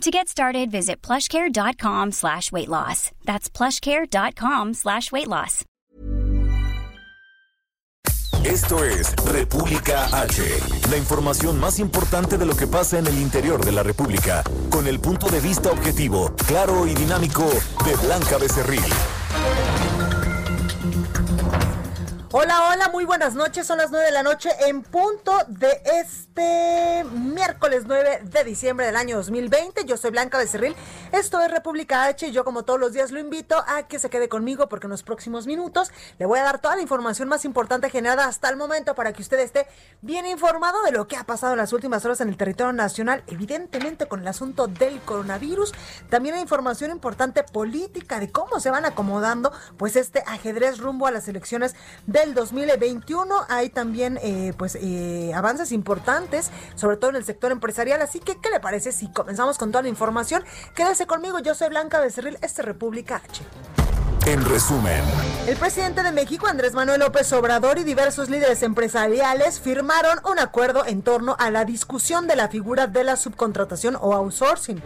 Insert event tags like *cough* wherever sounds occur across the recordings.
To get started, visit plushcare.com slash weight loss. That's plushcare.com slash weight loss. Esto es República H, la información más importante de lo que pasa en el interior de la República, con el punto de vista objetivo, claro y dinámico de Blanca Becerril. Hola, hola, muy buenas noches. Son las 9 de la noche en punto de este miércoles 9 de diciembre del año 2020. Yo soy Blanca Becerril. Esto es República H y yo como todos los días lo invito a que se quede conmigo porque en los próximos minutos le voy a dar toda la información más importante generada hasta el momento para que usted esté bien informado de lo que ha pasado en las últimas horas en el territorio nacional, evidentemente con el asunto del coronavirus. También hay información importante política de cómo se van acomodando pues este ajedrez rumbo a las elecciones de el 2021. Hay también eh, pues eh, avances importantes, sobre todo en el sector empresarial. Así que, ¿qué le parece si comenzamos con toda la información? Quédese conmigo, yo soy Blanca Becerril, este República H. En resumen, el presidente de México, Andrés Manuel López Obrador, y diversos líderes empresariales firmaron un acuerdo en torno a la discusión de la figura de la subcontratación o outsourcing.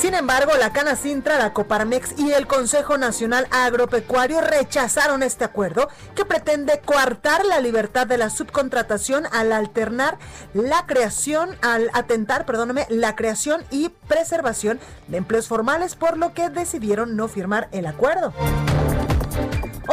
Sin embargo, la Canacintra, la Coparmex y el Consejo Nacional Agropecuario rechazaron este acuerdo que pretende coartar la libertad de la subcontratación al alternar la creación, al atentar, perdóname, la creación y preservación de empleos formales, por lo que decidieron no firmar el acuerdo.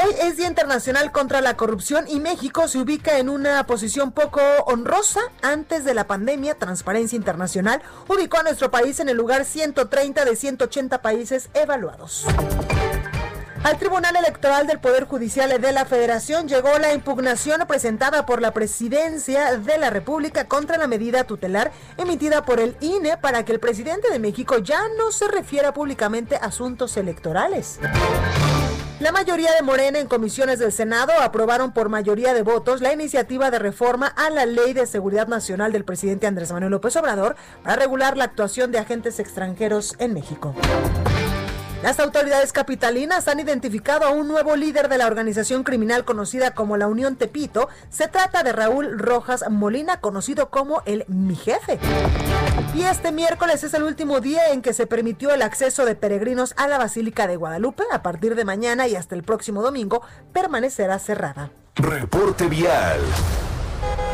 Hoy es Día Internacional contra la Corrupción y México se ubica en una posición poco honrosa. Antes de la pandemia, Transparencia Internacional ubicó a nuestro país en el lugar 130 de 180 países evaluados. Al Tribunal Electoral del Poder Judicial de la Federación llegó la impugnación presentada por la Presidencia de la República contra la medida tutelar emitida por el INE para que el presidente de México ya no se refiera públicamente a asuntos electorales. La mayoría de Morena en comisiones del Senado aprobaron por mayoría de votos la iniciativa de reforma a la Ley de Seguridad Nacional del presidente Andrés Manuel López Obrador para regular la actuación de agentes extranjeros en México. Las autoridades capitalinas han identificado a un nuevo líder de la organización criminal conocida como la Unión Tepito. Se trata de Raúl Rojas Molina, conocido como el Mi Jefe. Y este miércoles es el último día en que se permitió el acceso de peregrinos a la Basílica de Guadalupe. A partir de mañana y hasta el próximo domingo permanecerá cerrada. Reporte vial.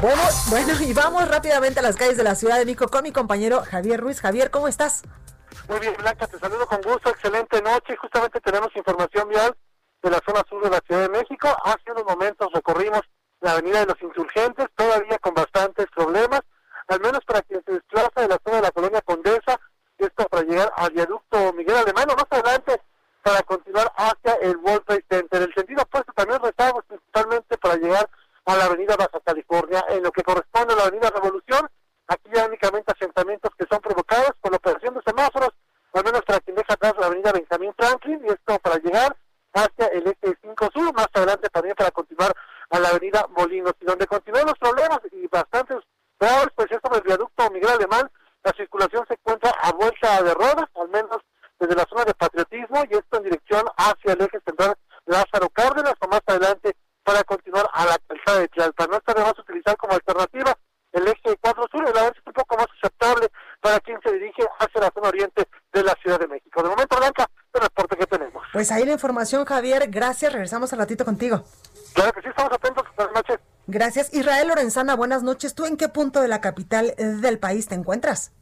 Bueno, bueno, y vamos rápidamente a las calles de la Ciudad de México con mi compañero Javier Ruiz. Javier, ¿cómo estás? Muy bien, Blanca, te saludo con gusto, excelente noche. Justamente tenemos información vial de la zona sur de la Ciudad de México. Hace unos momentos recorrimos la avenida de los insurgentes, todavía con bastantes problemas, al menos para quien se desplaza de la zona de la colonia Condesa, esto para llegar al viaducto Miguel Alemán, más adelante para continuar hacia el World Trade Center. El sentido opuesto también rezamos principalmente para llegar a la avenida Baja California, en lo que corresponde a la avenida Revolución, aquí ya únicamente asentamientos que son provocados por la operación de semáforos, al menos para quien deja atrás la avenida Benjamín Franklin, y esto para llegar hacia el eje 5 sur, más adelante también para continuar a la avenida Molinos, y donde continúan los problemas y bastantes graves, pues es sobre el viaducto Miguel Alemán, la circulación se encuentra a vuelta de ruedas, al menos desde la zona de patriotismo, y esto en dirección hacia el eje central Lázaro Cárdenas, o más adelante para continuar a la calzada de Tlalpan. No está de más utilizar como alternativa el eje 4 sur, el avance es un poco más aceptable para quien se dirige hacia la zona oriente de la Ciudad de México. De momento, Blanca, el reporte que tenemos. Pues ahí la información, Javier. Gracias. Regresamos al ratito contigo. Claro que sí, estamos atentos. Buenas noches. Gracias. Israel Lorenzana, buenas noches. ¿Tú en qué punto de la capital del país te encuentras?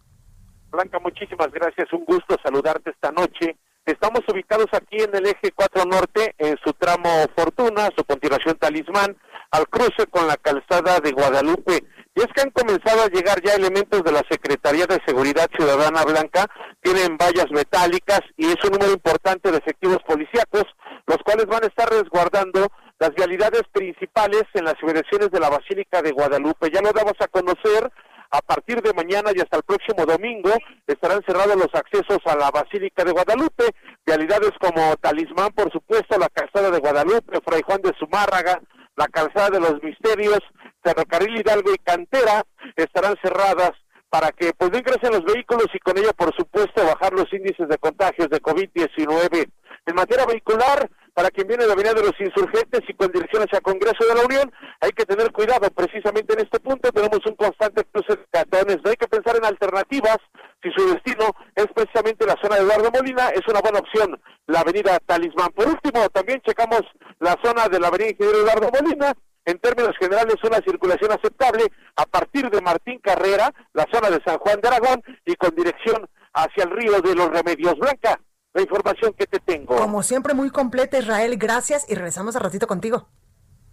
Blanca, muchísimas gracias. Un gusto saludarte esta noche. Estamos ubicados aquí en el eje 4 Norte, en su tramo Fortuna, su continuación Talismán, al cruce con la calzada de Guadalupe. Y es que han comenzado a llegar ya elementos de la Secretaría de Seguridad Ciudadana Blanca, tienen vallas metálicas y es un número importante de efectivos policíacos, los cuales van a estar resguardando las vialidades principales en las inmediaciones de la Basílica de Guadalupe. Ya lo damos a conocer, a partir de mañana y hasta el próximo domingo estarán cerrados los accesos a la Basílica de Guadalupe, Vialidades como Talismán, por supuesto, la calzada de Guadalupe, Fray Juan de Zumárraga, la calzada de los Misterios, Ferrocarril Hidalgo y Cantera estarán cerradas para que pues no ingresen los vehículos y con ello, por supuesto, bajar los índices de contagios de COVID-19. En materia vehicular, para quien viene de la Avenida de los Insurgentes y con dirección hacia Congreso de la Unión, hay que tener cuidado precisamente en este punto. Tenemos un constante cruce de catones. No hay que pensar en alternativas. Si su destino es precisamente la zona de Eduardo Molina, es una buena opción la Avenida Talismán. Por último, también checamos la zona de la Avenida Ingeniero Eduardo Molina. En términos generales, una circulación aceptable a partir de Martín Carrera, la zona de San Juan de Aragón y con dirección hacia el río de los Remedios. Blanca, la información que te tengo. Como siempre, muy completa, Israel. Gracias y regresamos a ratito contigo.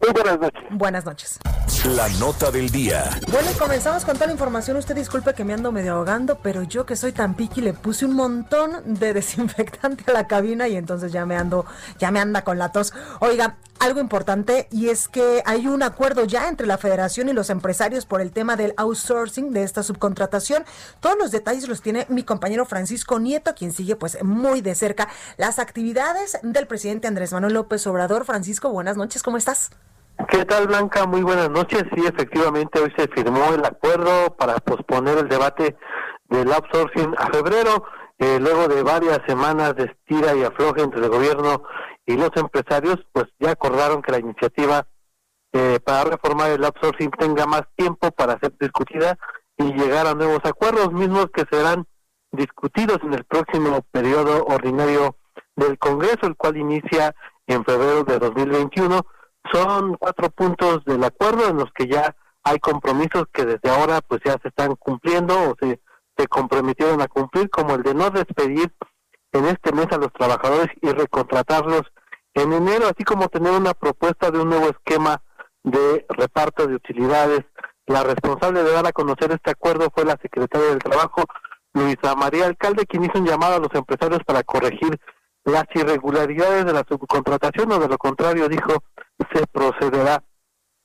Muy buenas noches. Buenas noches. La nota del día. Bueno, y comenzamos con toda la información. Usted disculpe que me ando medio ahogando, pero yo que soy tan piqui le puse un montón de *laughs* desinfectante a la cabina y entonces ya me ando, ya me anda con la tos. Oiga, algo importante y es que hay un acuerdo ya entre la federación y los empresarios por el tema del outsourcing de esta subcontratación. Todos los detalles los tiene mi compañero Francisco Nieto, quien sigue pues muy de cerca las actividades del presidente Andrés Manuel López Obrador. Francisco, buenas noches, ¿cómo estás? ¿Qué tal, Blanca? Muy buenas noches. Sí, efectivamente, hoy se firmó el acuerdo para posponer el debate del outsourcing a febrero, eh, luego de varias semanas de estira y afloje entre el gobierno y los empresarios, pues ya acordaron que la iniciativa eh, para reformar el outsourcing tenga más tiempo para ser discutida y llegar a nuevos acuerdos, mismos que serán discutidos en el próximo periodo ordinario del Congreso, el cual inicia en febrero de 2021 son cuatro puntos del acuerdo en los que ya hay compromisos que desde ahora pues ya se están cumpliendo o se, se comprometieron a cumplir, como el de no despedir en este mes a los trabajadores y recontratarlos en enero, así como tener una propuesta de un nuevo esquema de reparto de utilidades. La responsable de dar a conocer este acuerdo fue la secretaria del Trabajo, Luisa María Alcalde, quien hizo un llamado a los empresarios para corregir las irregularidades de la subcontratación o de lo contrario dijo se procederá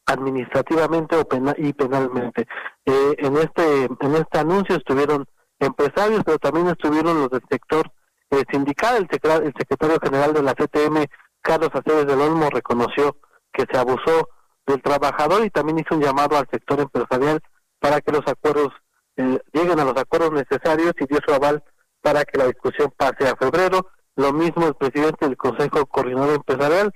administrativamente o y penalmente. Eh, en este en este anuncio estuvieron empresarios, pero también estuvieron los del sector eh, sindical. El, el, secretario general de la CTM, Carlos Aceves del Olmo, reconoció que se abusó del trabajador y también hizo un llamado al sector empresarial para que los acuerdos eh, lleguen a los acuerdos necesarios y dio su aval para que la discusión pase a febrero. Lo mismo el presidente del Consejo Coordinador Empresarial,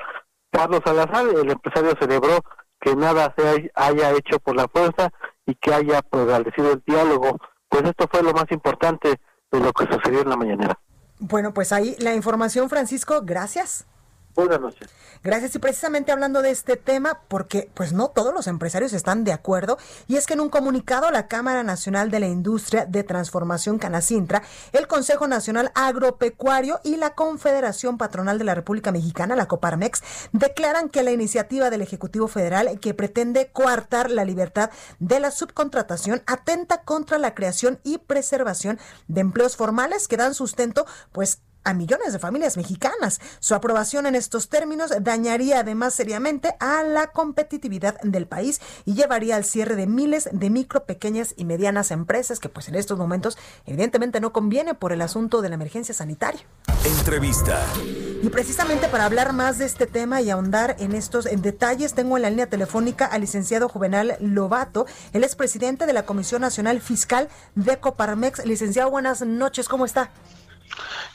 Carlos Salazar, el empresario celebró que nada se haya hecho por la fuerza y que haya prevalecido el diálogo. Pues esto fue lo más importante de lo que sucedió en la mañanera. Bueno, pues ahí la información, Francisco, gracias. Buenas noches. Gracias. Y precisamente hablando de este tema, porque pues no todos los empresarios están de acuerdo, y es que en un comunicado la Cámara Nacional de la Industria de Transformación Canacintra, el Consejo Nacional Agropecuario y la Confederación Patronal de la República Mexicana, la Coparmex, declaran que la iniciativa del Ejecutivo Federal que pretende coartar la libertad de la subcontratación atenta contra la creación y preservación de empleos formales que dan sustento pues a millones de familias mexicanas. Su aprobación en estos términos dañaría además seriamente a la competitividad del país y llevaría al cierre de miles de micro, pequeñas y medianas empresas que pues en estos momentos evidentemente no conviene por el asunto de la emergencia sanitaria. Entrevista. Y precisamente para hablar más de este tema y ahondar en estos detalles, tengo en la línea telefónica al licenciado Juvenal Lobato. Él es presidente de la Comisión Nacional Fiscal de Coparmex. Licenciado, buenas noches, ¿cómo está?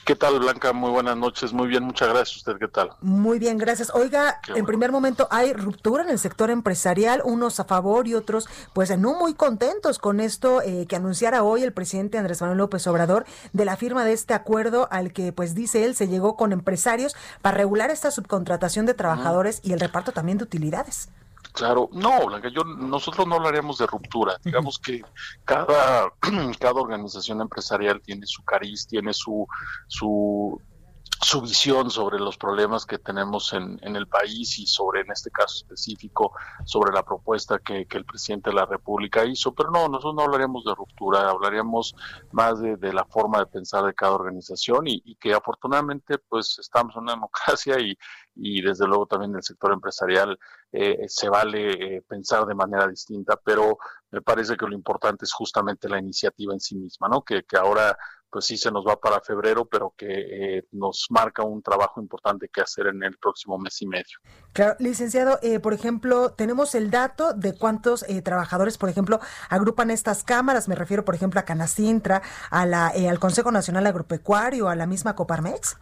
¿Qué tal, Blanca? Muy buenas noches. Muy bien, muchas gracias. ¿Usted qué tal? Muy bien, gracias. Oiga, en primer momento hay ruptura en el sector empresarial, unos a favor y otros, pues no muy contentos con esto eh, que anunciara hoy el presidente Andrés Manuel López Obrador de la firma de este acuerdo al que, pues dice él, se llegó con empresarios para regular esta subcontratación de trabajadores y el reparto también de utilidades. Claro, no, Blanca, yo, nosotros no hablaríamos de ruptura. Digamos que cada, *clears throat* cada organización empresarial tiene su cariz, tiene su, su, su visión sobre los problemas que tenemos en, en, el país y sobre, en este caso específico, sobre la propuesta que, que, el presidente de la República hizo. Pero no, nosotros no hablaríamos de ruptura, hablaríamos más de, de la forma de pensar de cada organización y, y, que afortunadamente pues estamos en una *laughs* democracia y, y desde luego también el sector empresarial eh, se vale eh, pensar de manera distinta, pero me parece que lo importante es justamente la iniciativa en sí misma, ¿no? Que, que ahora pues sí se nos va para febrero, pero que eh, nos marca un trabajo importante que hacer en el próximo mes y medio. Claro, licenciado, eh, por ejemplo, tenemos el dato de cuántos eh, trabajadores, por ejemplo, agrupan estas cámaras. Me refiero, por ejemplo, a Canacintra, a la, al Consejo Nacional Agropecuario, a la misma Coparmex.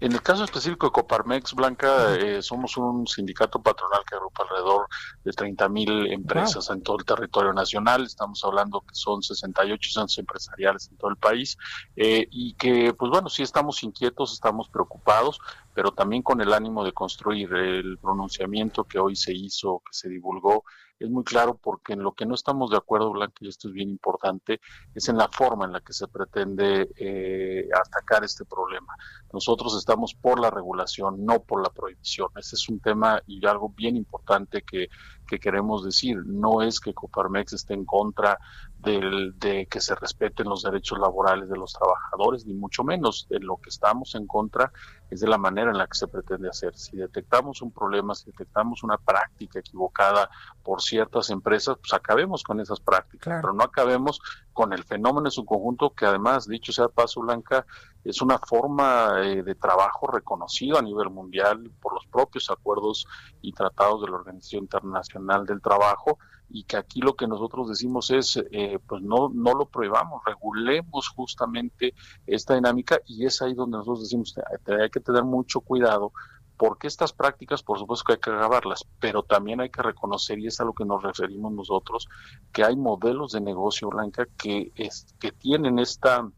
En el caso específico de Coparmex, Blanca, eh, somos un sindicato patronal que agrupa alrededor de 30 mil empresas en todo el territorio nacional. Estamos hablando que son 68 centros empresariales en todo el país eh, y que, pues bueno, sí estamos inquietos, estamos preocupados, pero también con el ánimo de construir el pronunciamiento que hoy se hizo, que se divulgó es muy claro porque en lo que no estamos de acuerdo, Blanca, y esto es bien importante, es en la forma en la que se pretende eh, atacar este problema. Nosotros estamos por la regulación, no por la prohibición. Ese es un tema y algo bien importante que, que queremos decir. No es que Coparmex esté en contra del, de que se respeten los derechos laborales de los trabajadores, ni mucho menos. De lo que estamos en contra es de la manera en la que se pretende hacer. Si detectamos un problema, si detectamos una práctica equivocada por ciertas empresas, pues acabemos con esas prácticas, pero no acabemos con el fenómeno en su conjunto, que además, dicho sea paso blanca, es una forma eh, de trabajo reconocido a nivel mundial por los propios acuerdos y tratados de la Organización Internacional del Trabajo y que aquí lo que nosotros decimos es, eh, pues no, no lo prohibamos, regulemos justamente esta dinámica y es ahí donde nosotros decimos, hay que tener mucho cuidado porque estas prácticas, por supuesto que hay que acabarlas, pero también hay que reconocer, y es a lo que nos referimos nosotros, que hay modelos de negocio, Blanca, que, es, que tienen esta,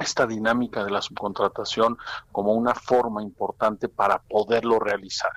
esta dinámica de la subcontratación como una forma importante para poderlo realizar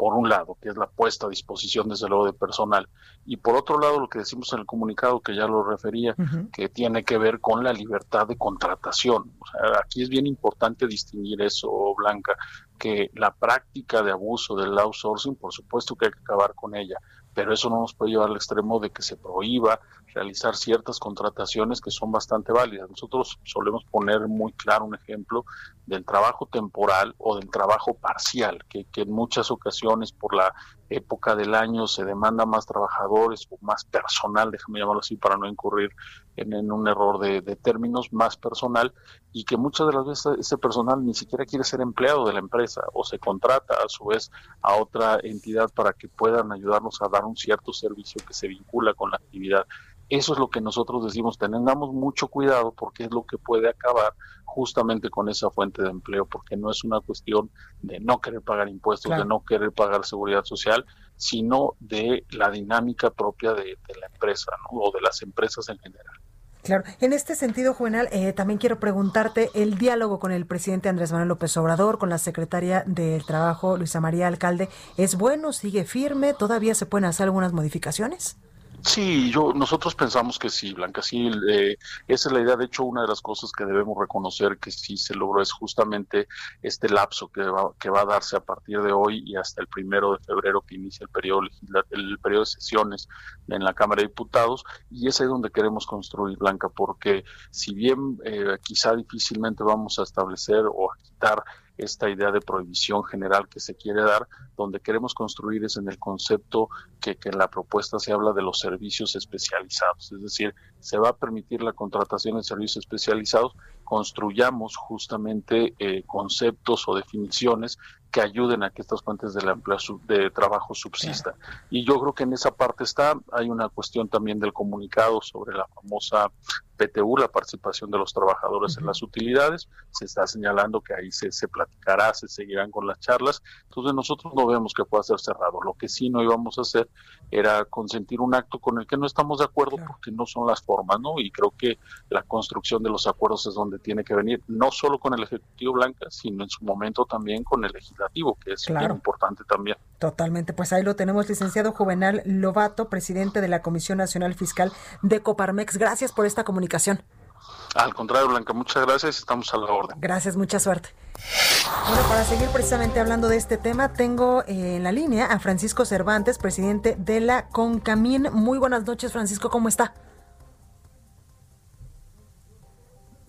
por un lado, que es la puesta a disposición desde luego de personal, y por otro lado lo que decimos en el comunicado, que ya lo refería, que tiene que ver con la libertad de contratación. aquí es bien importante distinguir eso, Blanca, que la práctica de abuso del outsourcing, por supuesto que hay que acabar con ella, pero eso no nos puede llevar al extremo de que se prohíba realizar ciertas contrataciones que son bastante válidas. Nosotros solemos poner muy claro un ejemplo del trabajo temporal o del trabajo parcial, que, en muchas ocasiones por la época del año se demanda más trabajadores o más personal, déjame llamarlo así para no incurrir en, un error de, de, términos, más personal, y que muchas de las veces ese personal ni siquiera quiere ser empleado de la empresa o se contrata a su vez a otra entidad para que puedan ayudarnos a dar un cierto servicio que se vincula con la actividad. Eso es lo que nosotros decimos, tengamos mucho cuidado porque es lo que puede acabar justamente con esa fuente de empleo, porque no es una cuestión de no querer pagar impuestos, de no querer pagar seguridad social, sino de la dinámica propia de, la empresa o de las empresas en general. Claro, en este sentido, Juvenal, eh, también quiero preguntarte el diálogo con el presidente Andrés Manuel López Obrador, con la secretaria del Trabajo, Luisa María Alcalde, ¿es bueno? ¿Sigue firme? ¿Todavía se pueden hacer algunas modificaciones? Sí, yo nosotros pensamos que sí, Blanca, sí, eh, esa es la idea. De hecho, una de las cosas que debemos reconocer que sí se logró es justamente este lapso que va, que va a darse a partir de hoy y hasta el primero de febrero que inicia el periodo el periodo de sesiones en la Cámara de Diputados y es ahí donde queremos construir, Blanca, porque si bien eh, quizá difícilmente vamos a establecer o a quitar esta idea de prohibición general que se quiere dar, donde queremos construir es en el concepto que, que, en la propuesta se habla de los servicios especializados, es decir, se va a permitir la contratación de servicios especializados, construyamos justamente eh, conceptos o definiciones que ayuden a que estas fuentes de, empleo, de trabajo subsistan. Y yo creo que en esa parte está, hay una cuestión también del comunicado sobre la famosa PTU, la participación de los trabajadores en las utilidades, se está señalando que ahí se, se platicará, se seguirán con las charlas, entonces nosotros no vemos que pueda ser cerrado, lo que sí no íbamos a hacer era consentir un acto con el que no estamos de acuerdo porque no son las formas, ¿no? Y creo que la construcción de los acuerdos es donde tiene que venir, no solo con el Ejecutivo Blanca, sino en su momento también con el legislativo que es muy importante también. Totalmente, pues ahí lo tenemos, licenciado Juvenal Lobato, presidente de la Comisión Nacional Fiscal de Coparmex. Gracias por esta comunicación. Al contrario, Blanca, muchas gracias, estamos a la orden. Gracias, mucha suerte. Bueno, para seguir precisamente hablando de este tema, tengo eh, en la línea a Francisco Cervantes, presidente de la CONCAMIN. Muy buenas noches, Francisco, ¿cómo está?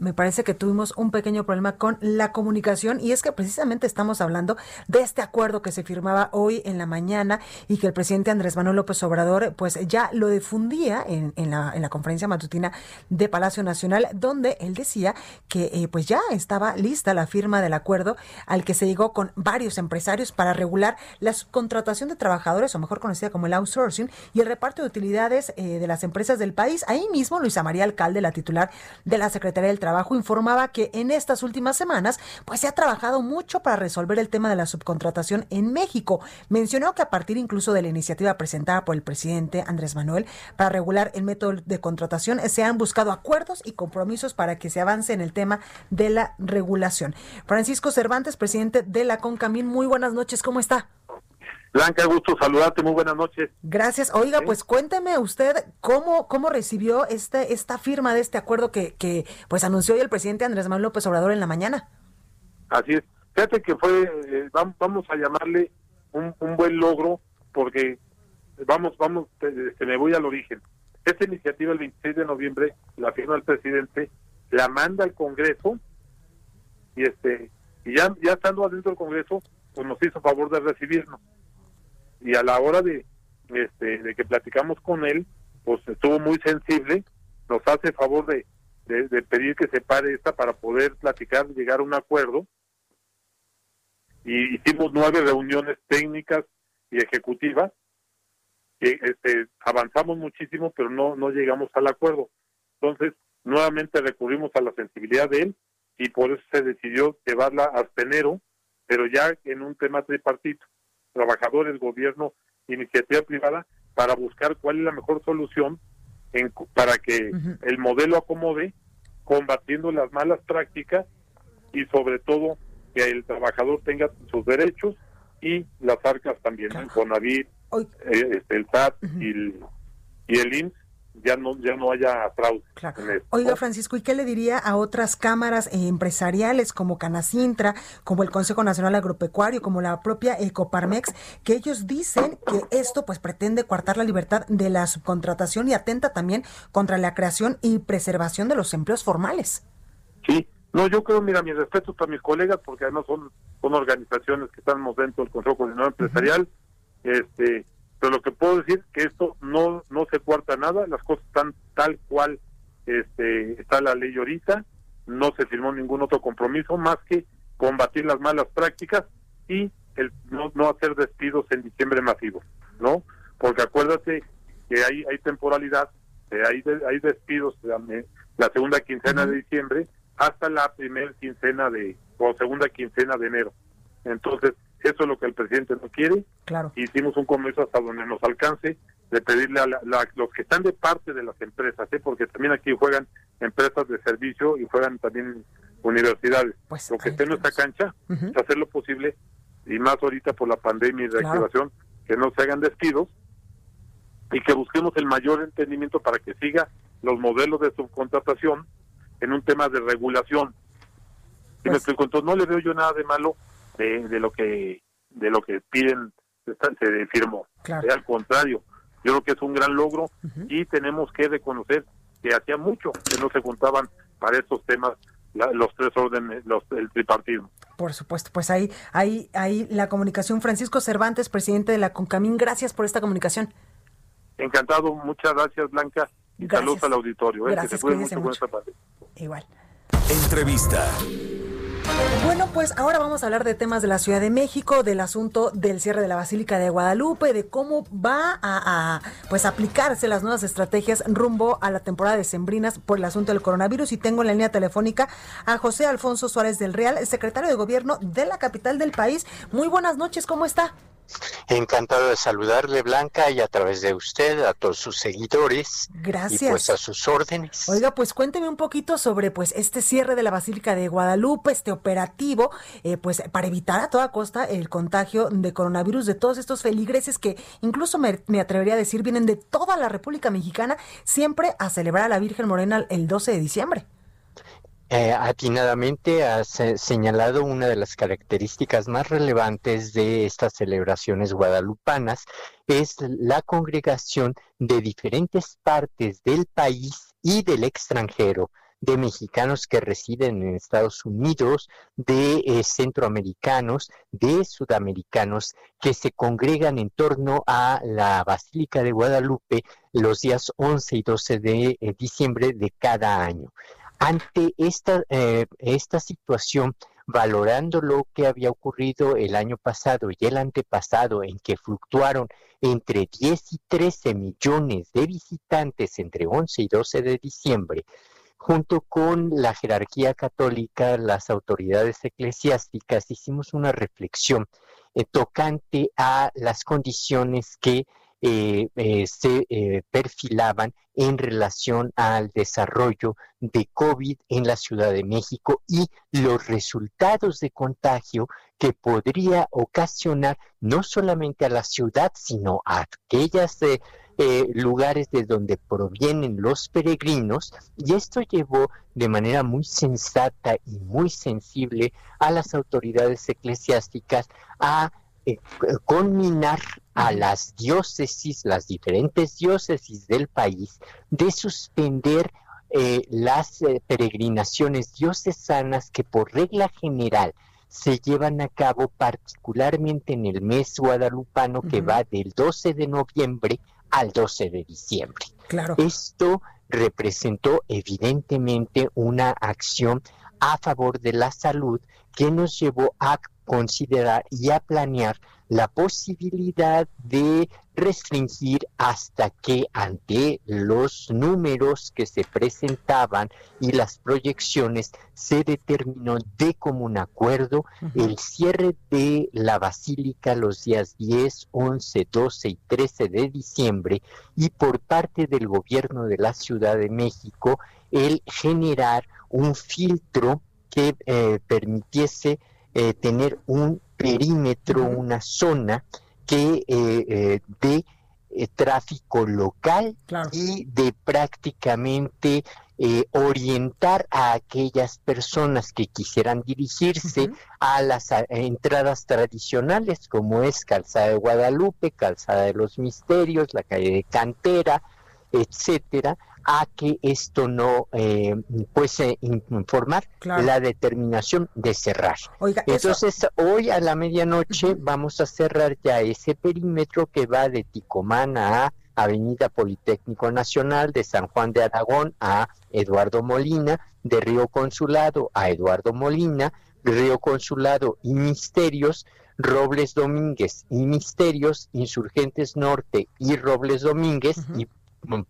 Me parece que tuvimos un pequeño problema con la comunicación y es que precisamente estamos hablando de este acuerdo que se firmaba hoy en la mañana y que el presidente Andrés Manuel López Obrador pues ya lo difundía en, en, la, en la conferencia matutina de Palacio Nacional donde él decía que eh, pues ya estaba lista la firma del acuerdo al que se llegó con varios empresarios para regular la subcontratación de trabajadores o mejor conocida como el outsourcing y el reparto de utilidades eh, de las empresas del país. Ahí mismo Luisa María Alcalde, la titular de la Secretaría del Trabajo, informaba que en estas últimas semanas pues se ha trabajado mucho para resolver el tema de la subcontratación en México. Mencionó que a partir incluso de la iniciativa presentada por el presidente Andrés Manuel para regular el método de contratación se han buscado acuerdos y compromisos para que se avance en el tema de la regulación. Francisco Cervantes, presidente de la CONCAMIN, muy buenas noches, ¿cómo está? Blanca, gusto saludarte, muy buenas noches. Gracias. Oiga, pues cuénteme usted cómo, cómo recibió este, esta firma de este acuerdo que, que pues anunció hoy el presidente Andrés Manuel López Obrador en la mañana. Así es. Fíjate que fue, eh, vamos a llamarle un, un, buen logro, porque vamos, vamos, te, me voy al origen. Esta iniciativa el 26 de noviembre la firma el presidente, la manda al Congreso y este y ya, ya estando adentro del Congreso, pues nos hizo favor de recibirnos y a la hora de, este, de que platicamos con él, pues estuvo muy sensible, nos hace favor de, de, pedir que se pare esta para poder platicar, llegar a un acuerdo. Y hicimos nueve reuniones técnicas y ejecutivas. Y, este, avanzamos muchísimo, pero no, no llegamos al acuerdo. Entonces, nuevamente recurrimos a la sensibilidad de él y por eso se decidió llevarla hasta enero, pero ya en un tema tripartito trabajadores, gobierno, iniciativa privada, para buscar cuál es la mejor solución en, para que el modelo acomode, combatiendo las malas prácticas y sobre todo que el trabajador tenga sus derechos y las arcas también, el Conavit, eh, este, el SAT y, el, y el IMSS ya no ya no haya fraude. Oiga, Francisco, ¿y qué le diría a otras cámaras eh, empresariales como Canacintra, como el Consejo Nacional Agropecuario, como la propia Ecoparmex, que ellos dicen que esto pues pretende coartar la libertad de la subcontratación y atenta también contra la creación y preservación de los empleos formales? Sí, no, yo creo, mira, mi respeto para mis colegas, porque además son, son organizaciones que estamos dentro del Consejo Coordinador Empresarial, este pero lo que puedo decir que esto no no se cuarta nada, las cosas están tal cual este está la ley ahorita, no se firmó ningún otro compromiso más que combatir las malas prácticas y el no, no hacer despidos en diciembre masivo, ¿no? Porque acuérdate que hay hay temporalidad, hay hay despidos la, la segunda quincena de diciembre hasta la primera quincena de o segunda quincena de enero. Entonces, eso es lo que el presidente no quiere. Claro. Hicimos un comercio hasta donde nos alcance de pedirle a los que están de parte de las empresas, ¿eh? porque también aquí juegan empresas de servicio y juegan también universidades. Pues, lo que esté en nuestra cancha es hacer lo posible, y más ahorita por la pandemia y reactivación, que no se hagan despidos y que busquemos el mayor entendimiento para que siga los modelos de subcontratación en un tema de regulación. Y me pues Entonces, no le veo yo nada de malo de, lo que de lo que piden se firmó. Al contrario, yo creo que es un gran logro y tenemos que reconocer que hacía mucho que no se juntaban para estos temas los tres órdenes, los, el tripartismo. Por supuesto, pues ahí, ahí, ahí la comunicación. Francisco Cervantes, presidente de la CONCAMIN, gracias por esta comunicación. Encantado, muchas gracias Blanca y saludos al auditorio. Eh, gracias, mucho, Igual. Entrevista. Bueno, pues ahora vamos a hablar de temas de la Ciudad de México, del asunto del cierre de la Basílica de Guadalupe, de cómo va a, pues aplicarse las nuevas estrategias rumbo a la temporada de sembrinas por el asunto del coronavirus. Y tengo en la línea telefónica a José Alfonso Suárez del Real, secretario de Gobierno de la capital del país. Muy buenas noches, ¿cómo está? Encantado de saludarle, Blanca, y a través de usted, a todos sus seguidores. Gracias. Y pues a sus órdenes. Oiga, pues cuénteme un poquito sobre pues este cierre de la Basílica de Guadalupe, este operativo, eh, pues para evitar a toda costa el contagio de coronavirus de todos estos feligreses que incluso me, me atrevería a decir vienen de toda la República Mexicana siempre a celebrar a la Virgen Morena el 12 de diciembre. Eh, atinadamente has señalado una de las características más relevantes de estas celebraciones guadalupanas, es la congregación de diferentes partes del país y del extranjero de mexicanos que residen en Estados Unidos, de eh, centroamericanos, de sudamericanos que se congregan en torno a la Basílica de Guadalupe los días 11 y 12 de eh, diciembre de cada año. Ante esta, eh, esta situación, valorando lo que había ocurrido el año pasado y el antepasado, en que fluctuaron entre 10 y 13 millones de visitantes entre 11 y 12 de diciembre, junto con la jerarquía católica, las autoridades eclesiásticas, hicimos una reflexión eh, tocante a las condiciones que eh, eh, se eh, perfilaban en relación al desarrollo de COVID en la Ciudad de México y los resultados de contagio que podría ocasionar no solamente a la ciudad, sino a aquellas lugares de donde provienen los peregrinos. Y esto llevó de manera muy sensata y muy sensible a las autoridades eclesiásticas a eh, a las diócesis, las diferentes diócesis del país, de suspender eh, las eh, peregrinaciones diocesanas que por regla general se llevan a cabo particularmente en el mes guadalupano que va del 12 de noviembre al 12 de diciembre. Claro. Esto representó evidentemente una acción a favor de la salud que nos llevó a considerar y a planear la posibilidad de restringir hasta que ante los números que se presentaban y las proyecciones se determinó de común acuerdo el cierre de la basílica los días 10, 11, 12 y 13 de diciembre y por parte del gobierno de la Ciudad de México el generar un filtro que eh, permitiese eh, tener un perímetro, una zona que eh, de tráfico local y de prácticamente orientar a aquellas personas que quisieran dirigirse a las entradas tradicionales como es Calzada de Guadalupe, Calzada de los Misterios, la calle de Cantera, etcétera, a que esto no eh, informar la determinación de cerrar. Entonces, hoy a la medianoche vamos a cerrar ya ese perímetro que va de Ticomán a Avenida Politécnico Nacional, de San Juan de Aragón a Eduardo Molina, de Río Consulado a Eduardo Molina, Río Consulado y Misterios, Robles Domínguez y Misterios, Insurgentes Norte y Robles Domínguez y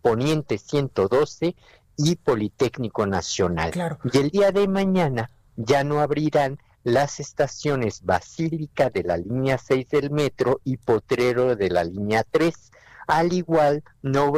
Poniente 112 y Politécnico Nacional. Y el día de mañana ya no abrirán las estaciones Basílica de la línea 6 del metro y Potrero de la línea 3. Al igual, no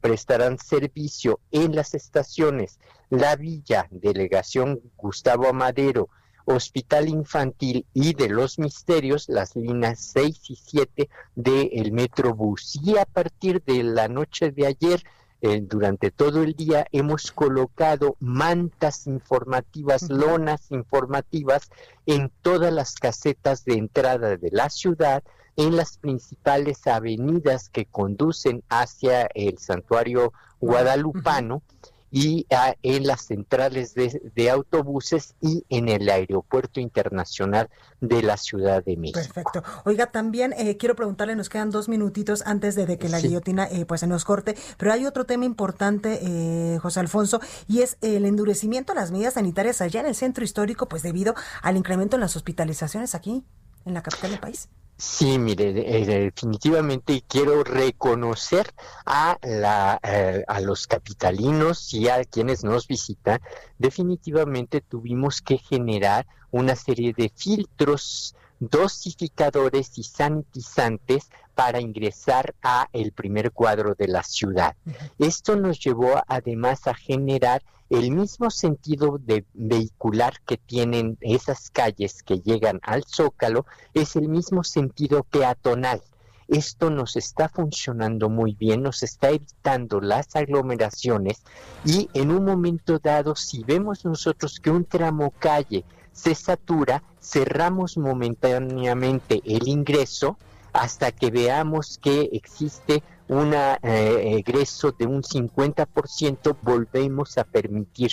prestarán servicio en las estaciones La Villa, Delegación Gustavo Amadero, Hospital Infantil y de los Misterios, las líneas 6 y 7 del Metrobús. Y a partir de la noche de ayer, eh, durante todo el día hemos colocado mantas informativas, lonas informativas en todas las casetas de entrada de la ciudad, en las principales avenidas que conducen hacia el santuario guadalupano y ah, en las centrales de, autobuses y en el aeropuerto internacional de la Ciudad de México. Perfecto. Oiga, también eh, quiero preguntarle, nos quedan dos minutitos antes de, que la guillotina eh, pues se nos corte, pero hay otro tema importante, eh, José Alfonso, y es el endurecimiento de las medidas sanitarias allá en el centro histórico, pues debido al incremento en las hospitalizaciones aquí en la capital del país. Sí, mire, eh, definitivamente quiero reconocer a, la, eh, a los capitalinos y a quienes nos visitan. Definitivamente tuvimos que generar una serie de filtros dosificadores y sanitizantes para ingresar a el primer cuadro de la ciudad. Esto nos llevó además a generar el mismo sentido de vehicular que tienen esas calles que llegan al Zócalo, es el mismo sentido peatonal. Esto nos está funcionando muy bien, nos está evitando las aglomeraciones y en un momento dado, si vemos nosotros que un tramo calle se satura, cerramos momentáneamente el ingreso hasta que veamos que existe un eh, egreso de un 50%, volvemos a permitir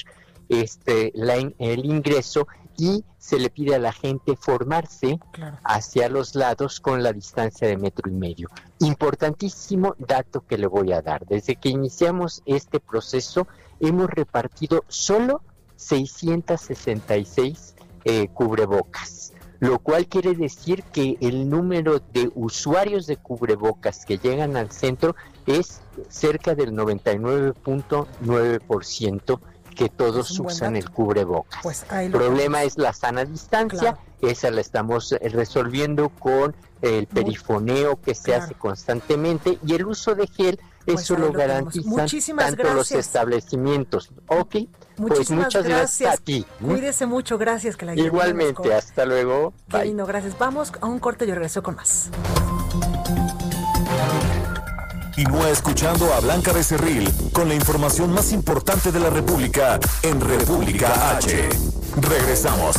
este, el ingreso y se le pide a la gente formarse hacia los lados con la distancia de metro y medio. Importantísimo dato que le voy a dar. Desde que iniciamos este proceso hemos repartido solo 666 eh, cubrebocas, lo cual quiere decir que el número de usuarios de cubrebocas que llegan al centro es cerca del 99.9% que todos usan el cubrebocas. Pues el problema es la sana distancia, esa la estamos eh, resolviendo con el perifoneo que se hace constantemente y el uso de gel, pues eso lo, garantizan tanto los establecimientos. Ok, pues muchas gracias, a ti. Cuídese mucho, gracias que la Igualmente, hasta luego. Qué lindo, gracias. Vamos a un corte, yo regreso con más. Continúa escuchando a Blanca Becerril con la información más importante de la República en República H. Regresamos.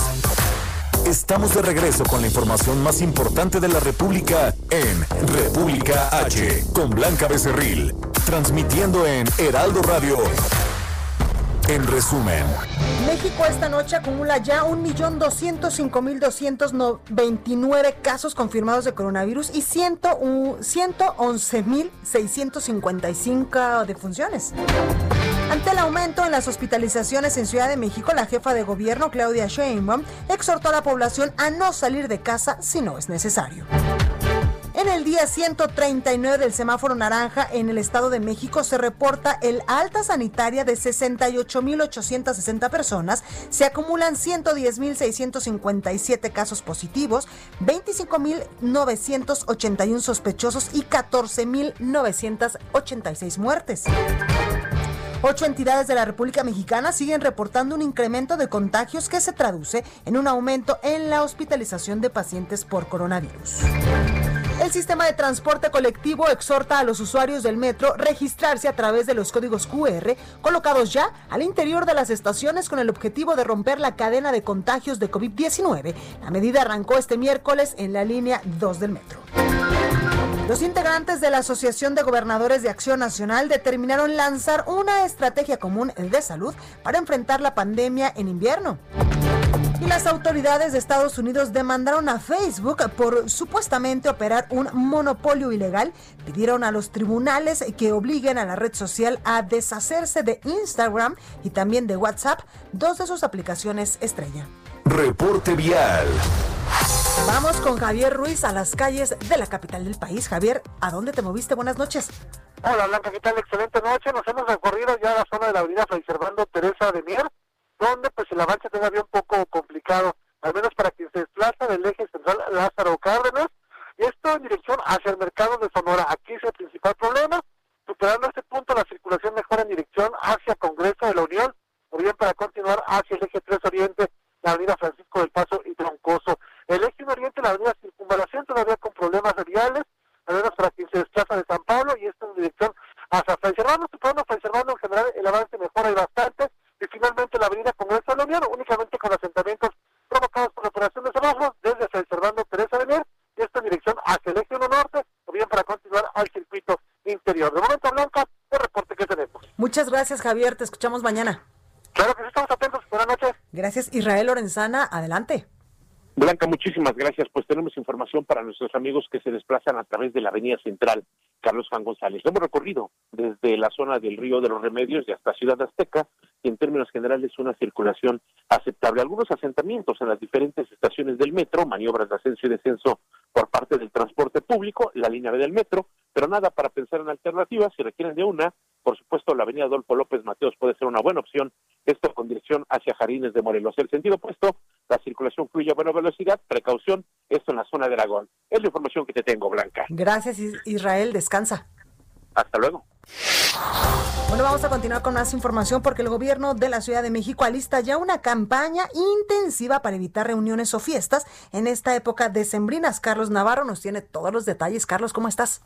Estamos de regreso con la información más importante de la República en República H con Blanca Becerril, transmitiendo en Heraldo Radio en resumen, México esta noche acumula ya 1.205.229 casos confirmados de coronavirus y 111.655 defunciones. Ante el aumento en las hospitalizaciones en Ciudad de México, la jefa de gobierno, Claudia Sheinbaum, exhortó a la población a no salir de casa si no es necesario. En el día 139 del semáforo naranja en el Estado de México se reporta el alta sanitaria de 68.860 personas. Se acumulan 110.657 casos positivos, 25.981 sospechosos y 14.986 muertes. Ocho entidades de la República Mexicana siguen reportando un incremento de contagios que se traduce en un aumento en la hospitalización de pacientes por coronavirus. El sistema de transporte colectivo exhorta a los usuarios del metro registrarse a través de los códigos QR colocados ya al interior de las estaciones con el objetivo de romper la cadena de contagios de COVID-19. La medida arrancó este miércoles en la línea 2 del metro. Los integrantes de la Asociación de Gobernadores de Acción Nacional determinaron lanzar una estrategia común de salud para enfrentar la pandemia en invierno. Y las autoridades de Estados Unidos demandaron a Facebook por supuestamente operar un monopolio ilegal. Pidieron a los tribunales que obliguen a la red social a deshacerse de Instagram y también de WhatsApp, dos de sus aplicaciones estrella. Reporte vial. Vamos con Javier Ruiz a las calles de la capital del país. Javier, ¿a dónde te moviste? Buenas noches. Hola Blanca, ¿qué tal? Excelente noche. Nos hemos recorrido ya a la zona de la avenida Fray Servando Teresa de Mier donde pues el avance todavía un poco complicado, al menos para quien se desplaza del eje central Lázaro Cárdenas, y esto en dirección hacia el mercado de Sonora. Aquí es el principal problema, superando este punto la circulación mejora en dirección hacia Congreso de la Unión, o bien para continuar hacia el eje 3 Oriente, la avenida Francisco del Paso y Troncoso. El eje 1 Oriente, la avenida Circunvalación, todavía con problemas viales, al menos para quien se desplaza de San Pablo, y esto en dirección hacia Fray Servando, superando Fray Servando en general el avance mejora y bastante, y finalmente la avenida Congreso de la únicamente con asentamientos provocados por la operación de trabajos desde San Fernando Teresa de y esta dirección hacia el eje norte, o bien para continuar al circuito interior. De momento, Blanca, el reporte que tenemos. Muchas gracias, Javier. Te escuchamos mañana. Claro que sí, estamos atentos. Buenas noches. Gracias, Israel Lorenzana. Adelante. Blanca, muchísimas gracias. Pues tenemos información para nuestros amigos que se desplazan a través de la Avenida Central Carlos Juan González. hemos recorrido desde la zona del Río de los Remedios y hasta Ciudad Azteca en términos generales una circulación aceptable. Algunos asentamientos en las diferentes estaciones del metro, maniobras de ascenso y descenso por parte del transporte público, la línea B del metro, pero nada para pensar en alternativas. Si requieren de una, por supuesto, la avenida Adolfo López Mateos puede ser una buena opción, esto con dirección hacia Jarines de Morelos. El sentido opuesto, la circulación fluye a buena velocidad, precaución, esto en la zona de Aragón. Es la información que te tengo, Blanca. Gracias, Israel, descansa. Hasta luego. Bueno, vamos a continuar con más información porque el gobierno de la Ciudad de México alista ya una campaña intensiva para evitar reuniones o fiestas en esta época de sembrinas. Carlos Navarro nos tiene todos los detalles. Carlos, ¿cómo estás?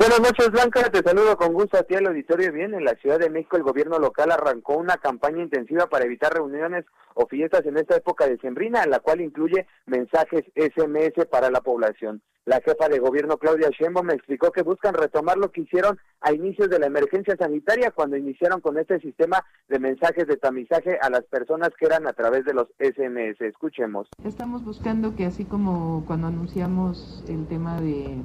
Buenas noches, Blanca. Te saludo con gusto a ti al auditorio. Bien, en la Ciudad de México el gobierno local arrancó una campaña intensiva para evitar reuniones o fiestas en esta época de sembrina, la cual incluye mensajes SMS para la población. La jefa de gobierno Claudia Sheinbaum me explicó que buscan retomar lo que hicieron a inicios de la emergencia sanitaria cuando iniciaron con este sistema de mensajes de tamizaje a las personas que eran a través de los SMS. Escuchemos. Estamos buscando que así como cuando anunciamos el tema de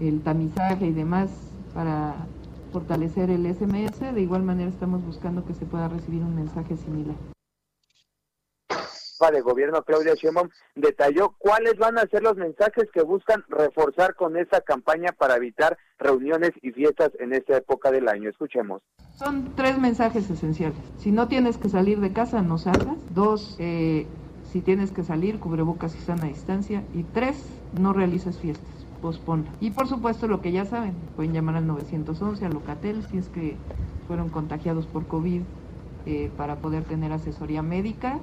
el tamizaje y demás para fortalecer el SMS, de igual manera estamos buscando que se pueda recibir un mensaje similar. de gobierno Claudia Sheinbaum detalló cuáles van a ser los mensajes que buscan reforzar con esta campaña para evitar reuniones y fiestas en esta época del año. Escuchemos. Son tres mensajes esenciales. Si no tienes que salir de casa, no salgas. Dos, eh, si tienes que salir, cubrebocas y sana distancia. Y tres, no realices fiestas Y por supuesto lo que ya saben, pueden llamar al 911, al Locatel, si es que fueron contagiados por COVID eh, para poder tener asesoría médica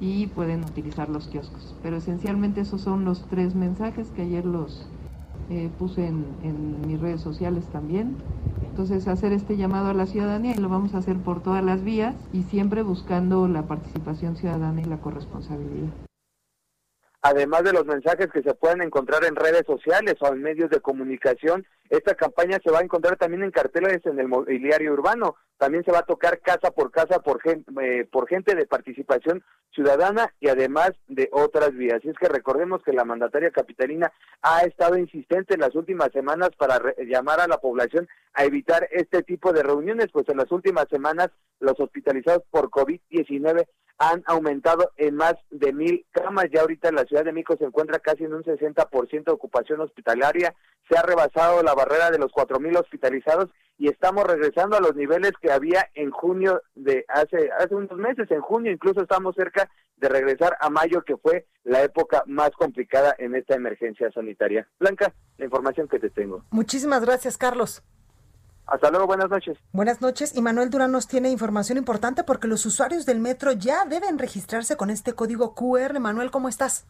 y pueden utilizar los kioscos. Pero esencialmente esos son los tres mensajes que ayer los eh, puse en mis redes sociales también. Entonces hacer este llamado a la ciudadanía y lo vamos a hacer por todas las vías y siempre buscando la participación ciudadana y la corresponsabilidad además de los mensajes que se pueden encontrar en redes sociales o en medios de comunicación, esta campaña se va a encontrar también en carteles en el mobiliario urbano. También se va a tocar casa por casa por gente, eh, por gente de participación ciudadana y además de otras vías. Y es que recordemos que la mandataria capitalina ha estado insistente en las últimas semanas para llamar a la población a evitar este tipo de reuniones, pues en las últimas semanas los hospitalizados por COVID-19 han aumentado en más de mil camas. Ya ahorita en la Ciudad de México se encuentra casi en un 60% de ocupación hospitalaria. Se ha rebasado la barrera de los cuatro mil hospitalizados y estamos regresando a los niveles que había en junio de hace hace unos meses. En junio incluso estamos cerca de regresar a mayo, que fue la época más complicada en esta emergencia sanitaria. Blanca, la información que te tengo. Muchísimas gracias, Carlos. Hasta luego, buenas noches. Buenas noches. Y Manuel Durán nos tiene información importante porque los usuarios del metro ya deben registrarse con este código QR. Manuel, ¿cómo estás?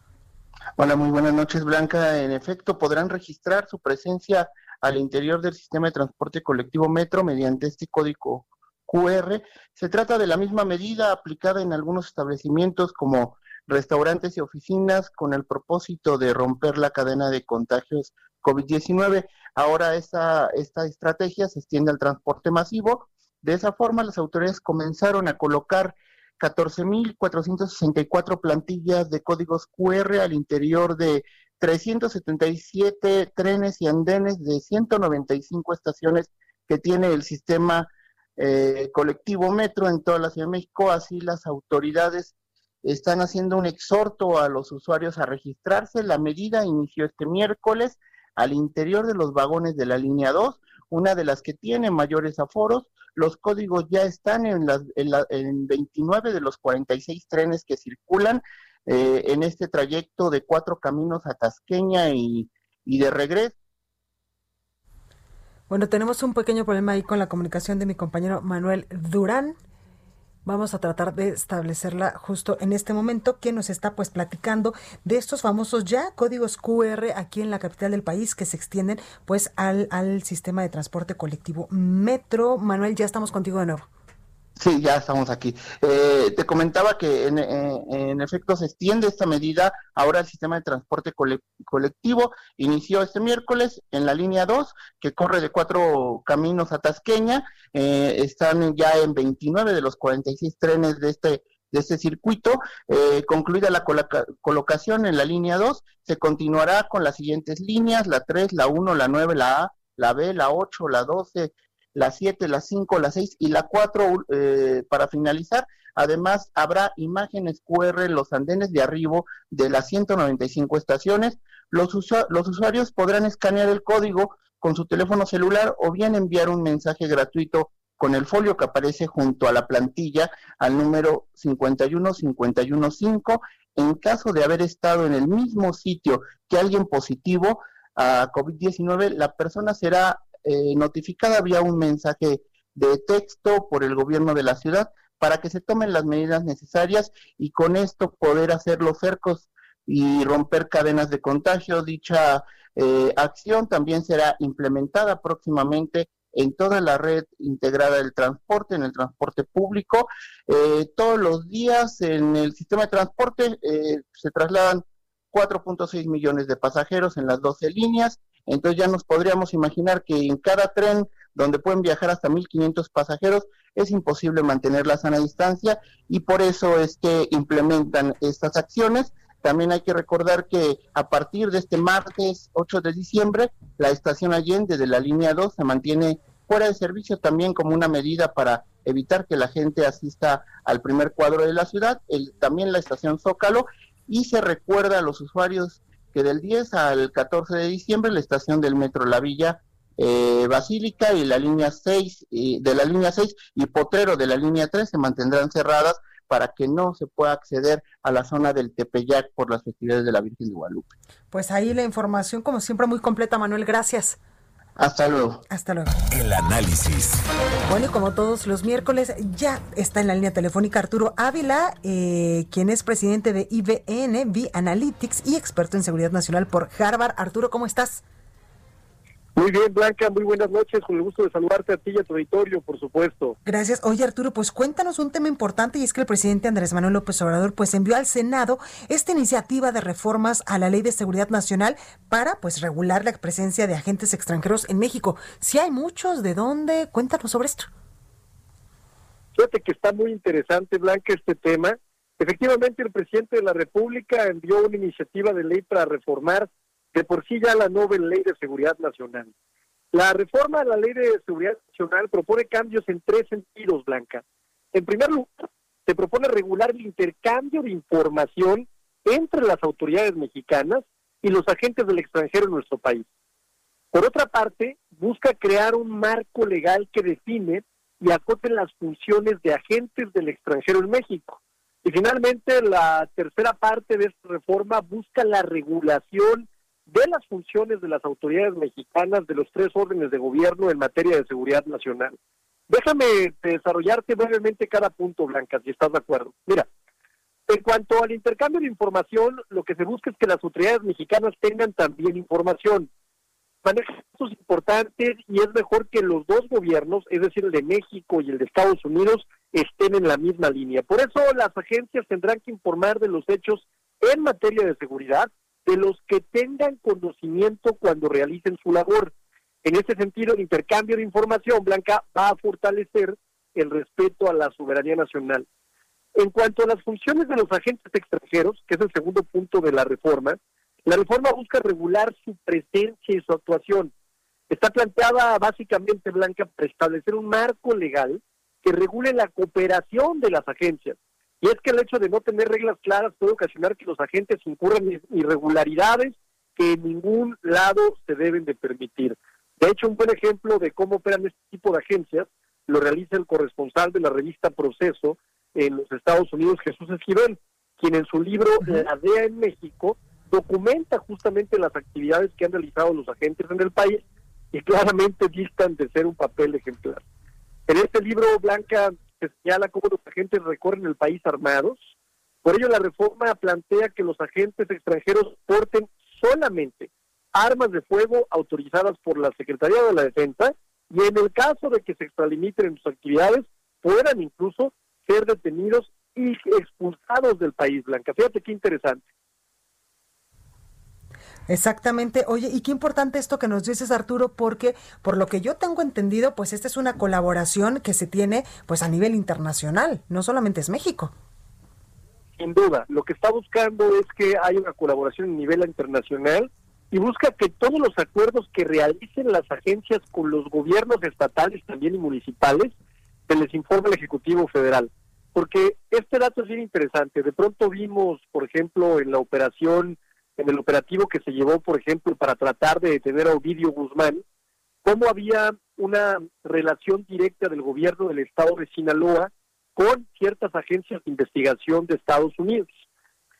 Hola, muy buenas noches, Blanca. En efecto, podrán registrar su presencia al interior del sistema de transporte colectivo metro mediante este código QR. Se trata de la misma medida aplicada en algunos establecimientos como restaurantes y oficinas con el propósito de romper la cadena de contagios COVID-19. Ahora esta, esta estrategia se extiende al transporte masivo. De esa forma, las autoridades comenzaron a colocar 14.464 plantillas de códigos QR al interior de 377 trenes y andenes de 195 estaciones que tiene el sistema eh, colectivo metro en toda la Ciudad de México. Así las autoridades están haciendo un exhorto a los usuarios a registrarse. La medida inició este miércoles al interior de los vagones de la línea 2, una de las que tiene mayores aforos. Los códigos ya están en, las, en, 29 de los 46 trenes que circulan eh, en este trayecto de cuatro caminos a Tasqueña y, y de regreso. Bueno, tenemos un pequeño problema ahí con la comunicación de mi compañero Manuel Durán. Vamos a tratar de establecerla justo en este momento, que nos está pues platicando de estos famosos ya códigos QR aquí en la capital del país que se extienden pues al, al sistema de transporte colectivo Metro. Manuel, ya estamos contigo de nuevo. Sí, ya estamos aquí. Eh, te comentaba que en, en, efecto se extiende esta medida. Ahora el sistema de transporte colectivo inició este miércoles en la línea 2, que corre de cuatro caminos a Tasqueña. Eh, están ya en 29 de los 46 trenes de este de este circuito. Eh, concluida la colocación en la línea 2, se continuará con las siguientes líneas, la 3, la 1, la 9, la A, la B, la 8, la 12, la 7, la 5, la 6 y la 4 eh, para finalizar. Además, habrá imágenes QR en los andenes de arribo de las 195 estaciones. Los, los usuarios podrán escanear el código con su teléfono celular o bien enviar un mensaje gratuito con el folio que aparece junto a la plantilla al número 51515. En caso de haber estado en el mismo sitio que alguien positivo a COVID-19, la persona será eh, notificada vía un mensaje de texto por el gobierno de la ciudad para que se tomen las medidas necesarias y con esto poder hacer los cercos y romper cadenas de contagio. Dicha eh, acción también será implementada próximamente en toda la red integrada del transporte, en el transporte público. Eh, todos los días en el sistema de transporte eh, se trasladan 4.6 millones de pasajeros en las 12 líneas. Entonces ya nos podríamos imaginar que en cada tren donde pueden viajar hasta 1.500 pasajeros es imposible mantener la sana distancia y por eso es que implementan estas acciones. También hay que recordar que a partir de este martes 8 de diciembre, la estación Allende de la línea 2 se mantiene fuera de servicio también como una medida para evitar que la gente asista al primer cuadro de la ciudad, el, también la estación Zócalo, y se recuerda a los usuarios que del 10 al 14 de diciembre la estación del Metro La Villa eh, Basílica y la línea 6 de la línea 6 y Potrero de la línea 3 se mantendrán cerradas para que no se pueda acceder a la zona del Tepeyac por las festividades de la Virgen de Guadalupe. Pues ahí la información como siempre muy completa, Manuel, gracias. Hasta luego. Hasta luego. El análisis. Bueno, y como todos los miércoles, ya está en la línea telefónica Arturo Ávila, eh, quien es presidente de IBN, V Analytics y experto en seguridad nacional por Harvard. Arturo, ¿cómo estás? Muy bien, Blanca, muy buenas noches. Con el gusto de saludarte a ti y a tu auditorio, por supuesto. Gracias. Oye, Arturo, pues cuéntanos un tema importante y es que el presidente Andrés Manuel López Obrador pues envió al Senado esta iniciativa de reformas a la Ley de Seguridad Nacional para pues regular la presencia de agentes extranjeros en México. Si hay muchos, ¿de dónde? Cuéntanos sobre esto. Fíjate que está muy interesante, Blanca, este tema. Efectivamente, el presidente de la República envió una iniciativa de ley para reformar de por sí ya la nueva ley de seguridad nacional. La reforma a la ley de seguridad nacional propone cambios en tres sentidos, Blanca. En primer lugar, se propone regular el intercambio de información entre las autoridades mexicanas y los agentes del extranjero en nuestro país. Por otra parte, busca crear un marco legal que define y acote las funciones de agentes del extranjero en México. Y finalmente, la tercera parte de esta reforma busca la regulación de las funciones de las autoridades mexicanas de los tres órdenes de gobierno en materia de seguridad nacional. Déjame desarrollarte brevemente cada punto, Blanca, si estás de acuerdo. Mira, en cuanto al intercambio de información, lo que se busca es que las autoridades mexicanas tengan también información. Manejan datos importantes y es mejor que los dos gobiernos, es decir, el de México y el de Estados Unidos, estén en la misma línea. Por eso las agencias tendrán que informar de los hechos en materia de seguridad de los que tengan conocimiento cuando realicen su labor. En ese sentido, el intercambio de información, Blanca, va a fortalecer el respeto a la soberanía nacional. En cuanto a las funciones de los agentes extranjeros, que es el segundo punto de la reforma, la reforma busca regular su presencia y su actuación. Está planteada básicamente, Blanca, para establecer un marco legal que regule la cooperación de las agencias, y es que el hecho de no tener reglas claras puede ocasionar que los agentes incurran en irregularidades que en ningún lado se deben de permitir. De hecho, un buen ejemplo de cómo operan este tipo de agencias lo realiza el corresponsal de la revista Proceso en los Estados Unidos, Jesús Esquivel, quien en su libro La DEA en México documenta justamente las actividades que han realizado los agentes en el país y claramente distan de ser un papel ejemplar. En este libro, Blanca señala cómo los agentes recorren el país armados. Por ello, la reforma plantea que los agentes extranjeros porten solamente armas de fuego autorizadas por la Secretaría de la Defensa y en el caso de que se extralimiten en sus actividades, puedan incluso ser detenidos y expulsados del país, Blanca. Fíjate qué interesante. Exactamente. Oye, y qué importante esto que nos dices, Arturo, porque por lo que yo tengo entendido, pues esta es una colaboración que se tiene pues a nivel internacional, no solamente es México. Sin duda, lo que está buscando es que haya una colaboración a nivel internacional y busca que todos los acuerdos que realicen las agencias con los gobiernos estatales también y municipales se les informe al Ejecutivo Federal. Porque este dato es bien interesante. De pronto vimos, por ejemplo, en la operación en el operativo que se llevó, por ejemplo, para tratar de detener a Ovidio Guzmán, cómo había una relación directa del gobierno del estado de Sinaloa con ciertas agencias de investigación de Estados Unidos.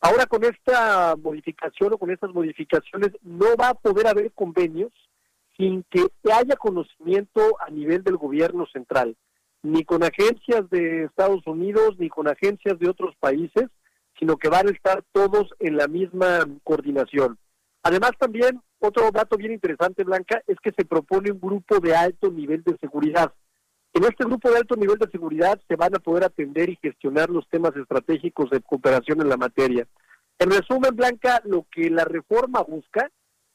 Ahora con esta modificación o con estas modificaciones no va a poder haber convenios sin que haya conocimiento a nivel del gobierno central, ni con agencias de Estados Unidos, ni con agencias de otros países, sino que van a estar todos en la misma coordinación. Además también, otro dato bien interesante, Blanca, es que se propone un grupo de alto nivel de seguridad. En este grupo de alto nivel de seguridad se van a poder atender y gestionar los temas estratégicos de cooperación en la materia. En resumen, Blanca, lo que la reforma busca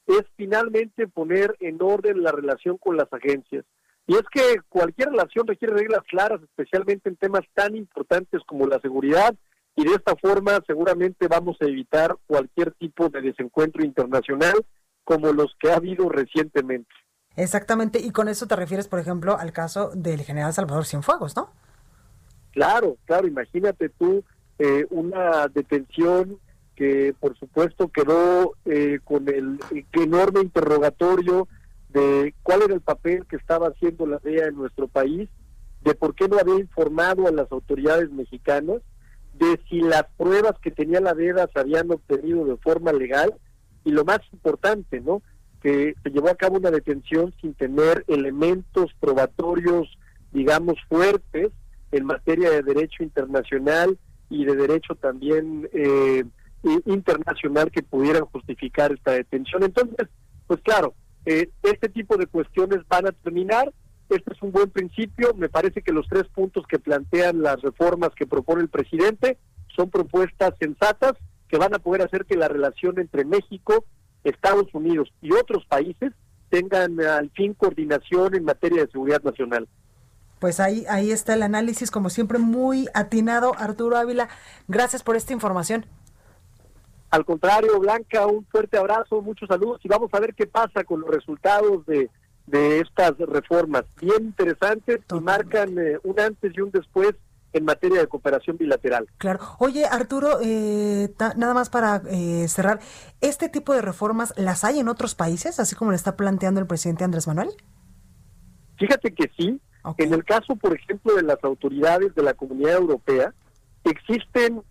es finalmente poner en orden la relación con las agencias. Y es que cualquier relación requiere reglas claras, especialmente en temas tan importantes como la seguridad, y de esta forma seguramente vamos a evitar cualquier tipo de desencuentro internacional como los que ha habido recientemente. Exactamente, y con eso te refieres, por ejemplo, al caso del general Salvador Cienfuegos, ¿no? Claro, claro, imagínate tú eh, una detención que por supuesto quedó eh, con el enorme interrogatorio de cuál era el papel que estaba haciendo la DEA en nuestro país, de por qué no había informado a las autoridades mexicanas, de si las pruebas que tenía la DEA se habían obtenido de forma legal y lo más importante, ¿no? Que se llevó a cabo una detención sin tener elementos probatorios, digamos, fuertes en materia de derecho internacional y de derecho también eh, internacional que pudieran justificar esta detención. Entonces, pues claro, eh, este tipo de cuestiones van a terminar este es un buen principio. Me parece que los tres puntos que plantean las reformas que propone el presidente son propuestas sensatas que van a poder hacer que la relación entre México, Estados Unidos y otros países tengan al fin coordinación en materia de seguridad nacional. Pues ahí, ahí está el análisis, como siempre, muy atinado, Arturo Ávila. Gracias por esta información. Al contrario, Blanca, un fuerte abrazo, muchos saludos y vamos a ver qué pasa con los resultados de de estas reformas, bien interesantes y marcan eh, un antes y un después en materia de cooperación bilateral. Claro. Oye, Arturo, eh, nada más para eh, cerrar, ¿este tipo de reformas las hay en otros países, así como le está planteando el presidente Andrés Manuel? Fíjate que sí. En el caso, por ejemplo, de las autoridades de la Comunidad Europea, existen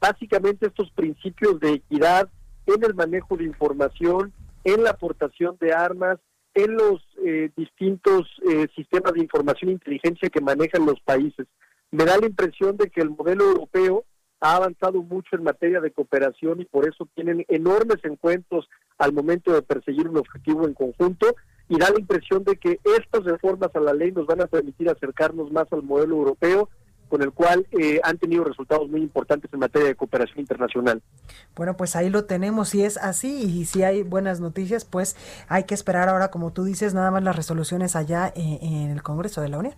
básicamente estos principios de equidad en el manejo de información, en la aportación de armas, en los eh, distintos eh, sistemas de información e inteligencia que manejan los países. Me da la impresión de que el modelo europeo ha avanzado mucho en materia de cooperación y por eso tienen enormes encuentros al momento de perseguir un objetivo en conjunto y da la impresión de que estas reformas a la ley nos van a permitir acercarnos más al modelo europeo con el cual eh, han tenido resultados muy importantes en materia de cooperación internacional. Bueno, pues ahí lo tenemos. Si es así y si hay buenas noticias, pues hay que esperar ahora, como tú dices, nada más las resoluciones allá en, en el Congreso de la Unión.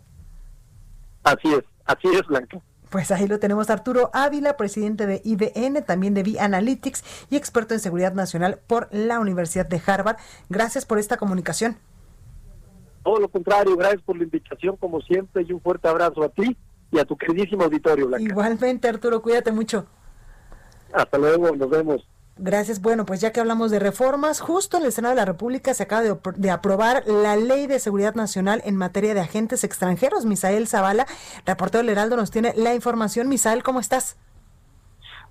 Así es, así es, Blanca. Pues ahí lo tenemos Arturo Ávila, presidente de IBN, también de V-Analytics y experto en seguridad nacional por la Universidad de Harvard. Gracias por esta comunicación. Todo lo contrario, gracias por la invitación como siempre y un fuerte abrazo a ti y a tu queridísimo auditorio, Blanca. Igualmente, Arturo, cuídate mucho. Hasta luego, nos vemos. Gracias. Bueno, pues ya que hablamos de reformas, justo en el Senado de la República se acaba de, aprobar la Ley de Seguridad Nacional en materia de agentes extranjeros. Misael Zavala, reportero del Heraldo, nos tiene la información. Misael, ¿cómo estás?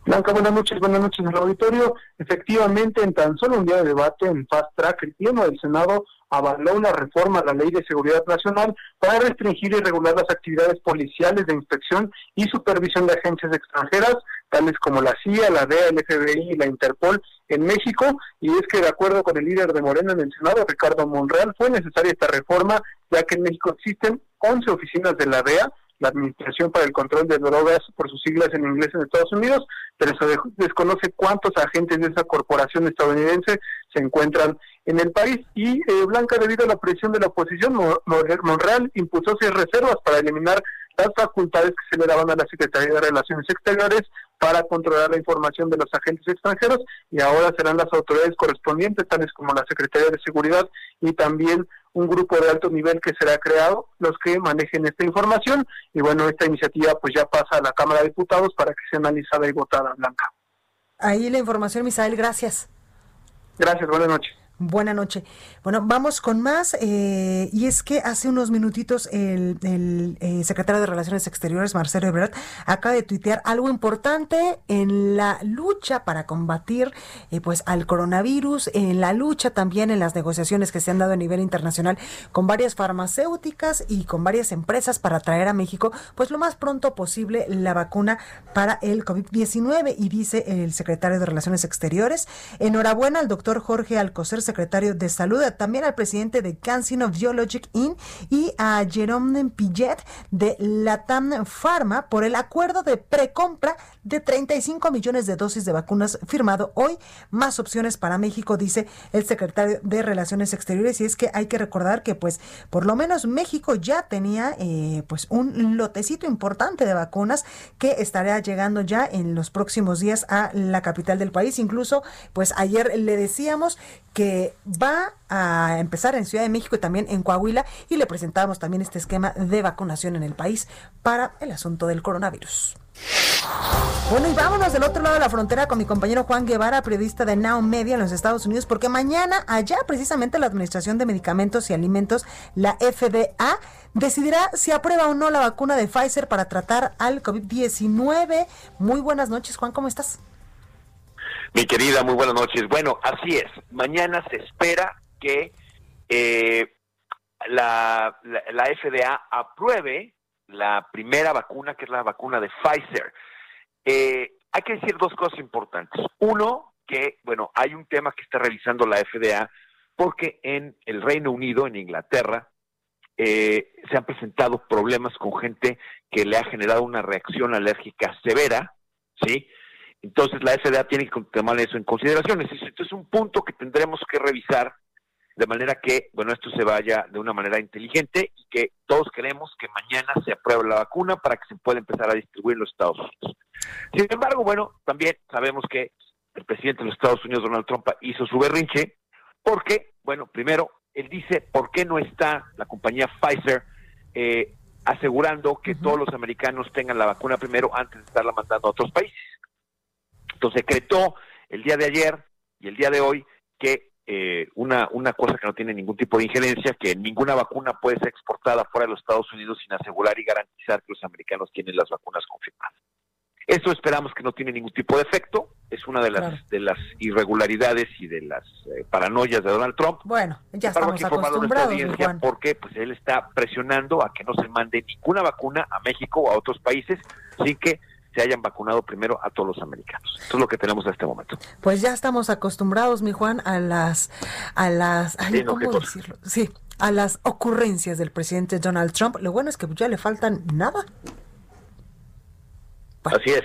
Blanca, buenas noches, buenas noches al auditorio. Efectivamente, en tan solo un día de debate en Fast Track, el Pleno del Senado avaló una reforma a la Ley de Seguridad Nacional para restringir y regular las actividades policiales de inspección y supervisión de agencias extranjeras, tales como la CIA, la DEA, el FBI y la Interpol en México. Y es que, de acuerdo con el líder de Morena en el Senado, Ricardo Monreal, fue necesaria esta reforma, ya que en México existen 11 oficinas de la DEA, la Administración para el Control de Drogas, por sus siglas en inglés en Estados Unidos, pero se desconoce cuántos agentes de esa corporación estadounidense se encuentran en el país. Y eh, Blanca, debido a la presión de la oposición, Monreal impuso seis reservas para eliminar las facultades que se le daban a la Secretaría de Relaciones Exteriores para controlar la información de los agentes extranjeros y ahora serán las autoridades correspondientes, tales como la Secretaría de Seguridad y también un grupo de alto nivel que será creado los que manejen esta información y bueno, esta iniciativa pues ya pasa a la Cámara de Diputados para que sea analizada y votada, Blanca. Ahí la información, Misael, gracias. Gracias, buenas noches. Buena noche. Bueno, vamos con más. Eh, y es que hace unos minutitos el, eh, secretario de Relaciones Exteriores, Marcelo Ebrard, acaba de tuitear algo importante en la lucha para combatir eh, pues al coronavirus, en la lucha también en las negociaciones que se han dado a nivel internacional con varias farmacéuticas y con varias empresas para traer a México pues lo más pronto posible la vacuna para el COVID-19. Y dice el secretario de Relaciones Exteriores, enhorabuena al doctor Jorge Alcocer secretario de Salud, también al presidente de CanSino Biologic Inc. y a Jerome Pillet de Latam Pharma por el acuerdo de precompra de 35 millones de dosis de vacunas firmado hoy. Más opciones para México, dice el secretario de Relaciones Exteriores. Y es que hay que recordar que, pues, por lo menos México ya tenía, eh, pues, un lotecito importante de vacunas que estará llegando ya en los próximos días a la capital del país. Incluso, pues, ayer le decíamos que va a empezar en Ciudad de México y también en Coahuila y le presentamos también este esquema de vacunación en el país para el asunto del coronavirus. Bueno, y vámonos del otro lado de la frontera con mi compañero Juan Guevara, periodista de Now Media en los Estados Unidos, porque mañana allá precisamente la Administración de Medicamentos y Alimentos, la FDA, decidirá si aprueba o no la vacuna de Pfizer para tratar al COVID-19. Muy buenas noches, Juan, ¿cómo estás? Mi querida, muy buenas noches. Bueno, así es. Mañana se espera que eh, la, la, FDA apruebe la primera vacuna, que es la vacuna de Pfizer. Eh, hay que decir dos cosas importantes. Uno, que, bueno, hay un tema que está revisando la FDA porque en el Reino Unido, en Inglaterra, eh, se han presentado problemas con gente que le ha generado una reacción alérgica severa, ¿sí? Entonces la FDA tiene que tomar eso en consideración. Esto es un punto que tendremos que revisar de manera que, bueno, esto se vaya de una manera inteligente y que todos queremos que mañana se apruebe la vacuna para que se pueda empezar a distribuir en los Estados Unidos. Sin embargo, bueno, también sabemos que el presidente de los Estados Unidos, Donald Trump, hizo su berrinche porque, bueno, primero, él dice, ¿por qué no está la compañía Pfizer eh, asegurando que todos los americanos tengan la vacuna primero antes de estarla mandando a otros países? Entonces decretó el día de ayer y el día de hoy que eh, una, una cosa que no tiene ningún tipo de injerencia, que ninguna vacuna puede ser exportada fuera de los Estados Unidos sin asegurar y garantizar que los americanos tienen las vacunas confirmadas. Eso esperamos que no tiene ningún tipo de efecto, es una de las de las irregularidades y de las eh, paranoias de Donald Trump. Bueno, ya estamos acostumbrados, Juan. porque pues él está presionando a que no se mande ninguna vacuna a México o a otros países sin que se hayan vacunado primero a todos los americanos. Eso es lo que tenemos en este momento. Pues ya estamos acostumbrados, mi Juan, a las, a las, ¿cómo decirlo? Sí, a las ocurrencias del presidente Donald Trump. Lo bueno es que ya le faltan nada. Así es.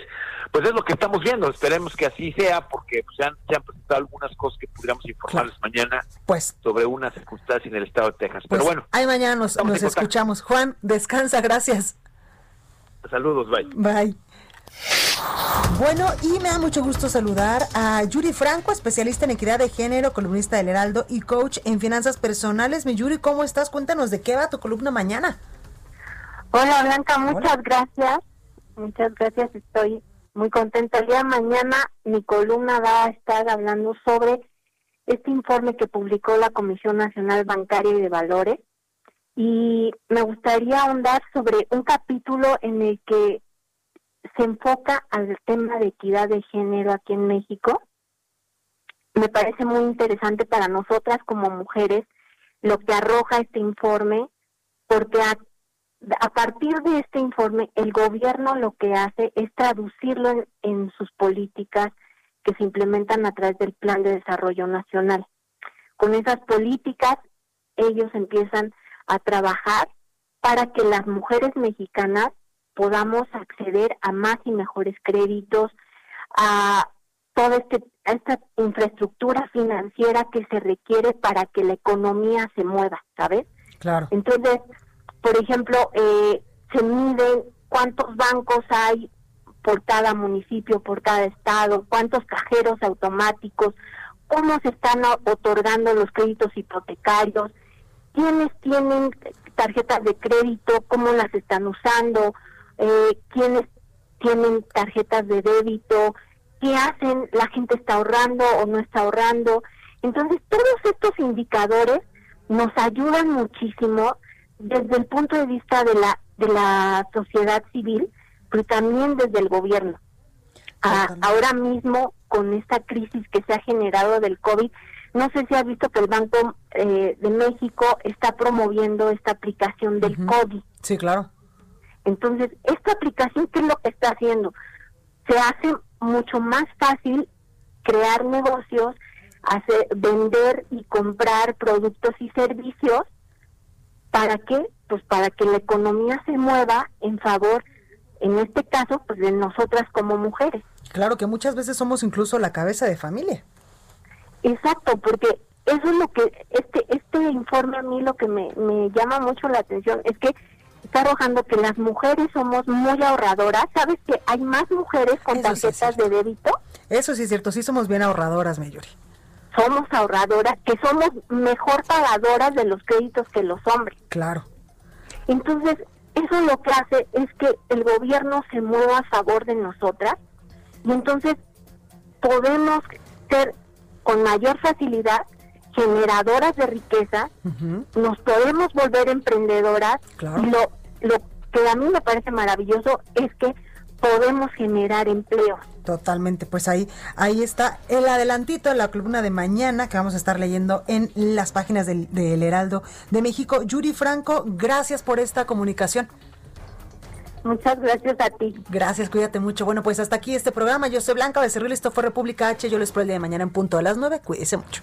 Pues es lo que estamos viendo. Esperemos que así sea, porque pues, se, han, presentado algunas cosas que pudiéramos informarles mañana pues, sobre una circunstancia en el estado de Texas. Pero pues, bueno. Ahí mañana nos, nos escuchamos. Juan, descansa, gracias. Saludos, bye. Bye. Bueno, y me da mucho gusto saludar a Yuri Franco, especialista en equidad de género, columnista del Heraldo y coach en finanzas personales. Mi Yuri, ¿cómo estás? Cuéntanos de qué va tu columna mañana. Hola Blanca, muchas gracias. Muchas gracias, estoy muy contenta. El día de mañana mi columna va a estar hablando sobre este informe que publicó la Comisión Nacional Bancaria y de Valores. Y me gustaría ahondar sobre un capítulo en el que se enfoca al tema de equidad de género aquí en México. Me parece muy interesante para nosotras como mujeres lo que arroja este informe, porque a, partir de este informe el gobierno lo que hace es traducirlo en sus políticas que se implementan a través del Plan de Desarrollo Nacional. Con esas políticas ellos empiezan a trabajar para que las mujeres mexicanas podamos acceder a más y mejores créditos, a toda este, esta infraestructura financiera que se requiere para que la economía se mueva, ¿sabes? Claro. Entonces, por ejemplo, eh, se miden cuántos bancos hay por cada municipio, por cada estado, cuántos cajeros automáticos, cómo se están otorgando los créditos hipotecarios, quiénes tienen tarjetas de crédito, cómo las están usando, eh, quiénes tienen tarjetas de débito, qué hacen, la gente está ahorrando o no está ahorrando, Entonces, todos estos indicadores nos ayudan muchísimo desde el punto de vista de la de la sociedad civil, pero también desde el gobierno. Ah, ahora mismo, con esta crisis que se ha generado del COVID, no sé si has visto que el Banco eh, de México está promoviendo esta aplicación del COVID. Sí, claro. Entonces, esta aplicación, ¿qué es lo que está haciendo? Se hace mucho más fácil crear negocios, hacer, vender y comprar productos y servicios. ¿Para qué? Pues para que la economía se mueva en favor, en este caso, pues de nosotras como mujeres. Claro que muchas veces somos incluso la cabeza de familia. Exacto, porque eso es lo que, este, este informe a mí lo que me, me llama mucho la atención es que está arrojando que las mujeres somos muy ahorradoras. ¿Sabes que hay más mujeres con tarjetas de débito? Eso sí es cierto, sí somos bien ahorradoras, Mayuri. Somos ahorradoras, que somos mejor pagadoras de los créditos que los hombres. Claro. Entonces, eso lo que hace es que el gobierno se mueva a favor de nosotras y entonces podemos ser con mayor facilidad generadoras de riqueza, nos podemos volver emprendedoras y lo, lo que a mí me parece maravilloso es que podemos generar empleo. Totalmente, pues ahí, ahí está el adelantito de la columna de mañana que vamos a estar leyendo en las páginas del, del Heraldo de México. Yuri Franco, gracias por esta comunicación. Muchas gracias a ti. Gracias, cuídate mucho. Bueno, pues hasta aquí este programa. Yo soy Blanca Becerril, esto fue República H. Yo les espero el día de mañana en punto a las 9. Cuídese mucho.